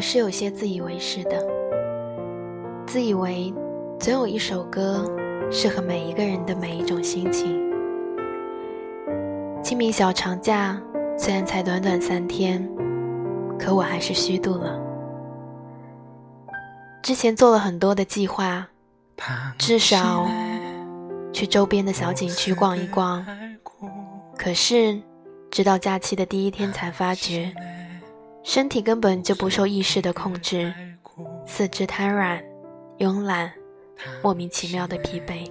是有些自以为是的，自以为总有一首歌适合每一个人的每一种心情。清明小长假虽然才短短三天，可我还是虚度了。之前做了很多的计划，至少去周边的小景区逛一逛。可是，直到假期的第一天才发觉，身体根本就不受意识的控制，四肢瘫软、慵懒，莫名其妙的疲惫。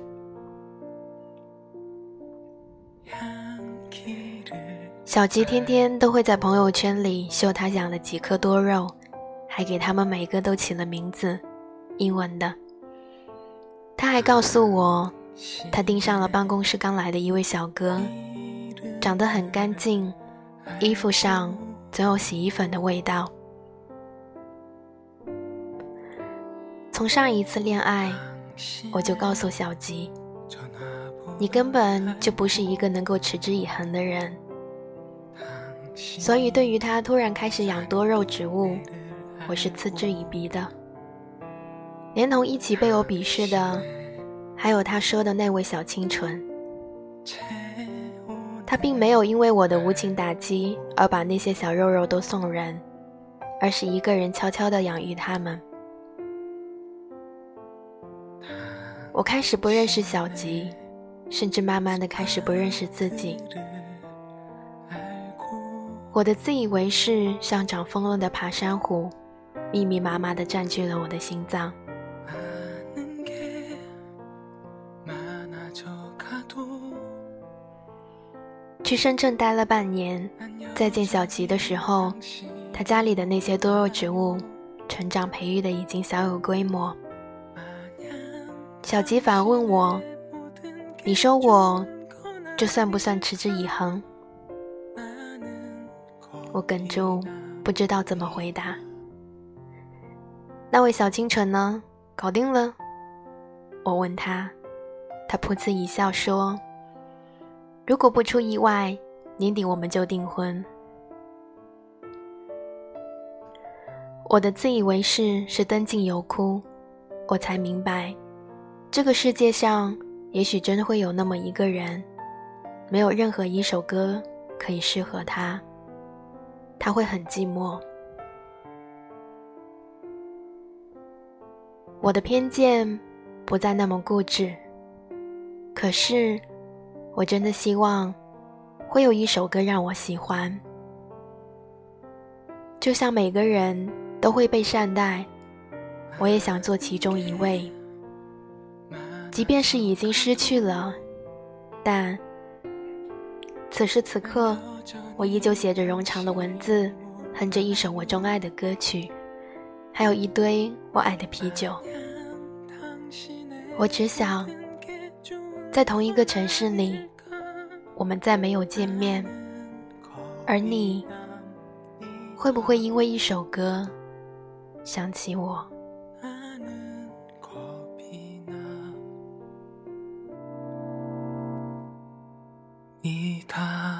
小吉天天都会在朋友圈里秀他养了几颗多肉，还给他们每个都起了名字，英文的。他还告诉我，他盯上了办公室刚来的一位小哥，长得很干净，衣服上总有洗衣粉的味道。从上一次恋爱，我就告诉小吉，你根本就不是一个能够持之以恒的人。所以，对于他突然开始养多肉植物，我是嗤之以鼻的。连同一起被我鄙视的，还有他说的那位小清纯。他并没有因为我的无情打击而把那些小肉肉都送人，而是一个人悄悄地养育他们。我开始不认识小吉，甚至慢慢的开始不认识自己。我的自以为是，像长疯了的爬山虎，密密麻麻地占据了我的心脏。去深圳待了半年，再见小吉的时候，他家里的那些多肉植物，成长培育的已经小有规模。小吉反问我：“你说我，这算不算持之以恒？”我哽住，不知道怎么回答。那位小清纯呢？搞定了？我问他，他噗呲一笑说：“如果不出意外，年底我们就订婚。”我的自以为是是灯尽油枯，我才明白，这个世界上也许真会有那么一个人，没有任何一首歌可以适合他。他会很寂寞。我的偏见不再那么固执，可是我真的希望会有一首歌让我喜欢。就像每个人都会被善待，我也想做其中一位。即便是已经失去了，但此时此刻。我依旧写着冗长的文字，哼着一首我钟爱的歌曲，还有一堆我爱的啤酒。我只想，在同一个城市里我们再没有见面而你会不会因为一首歌想起我？你他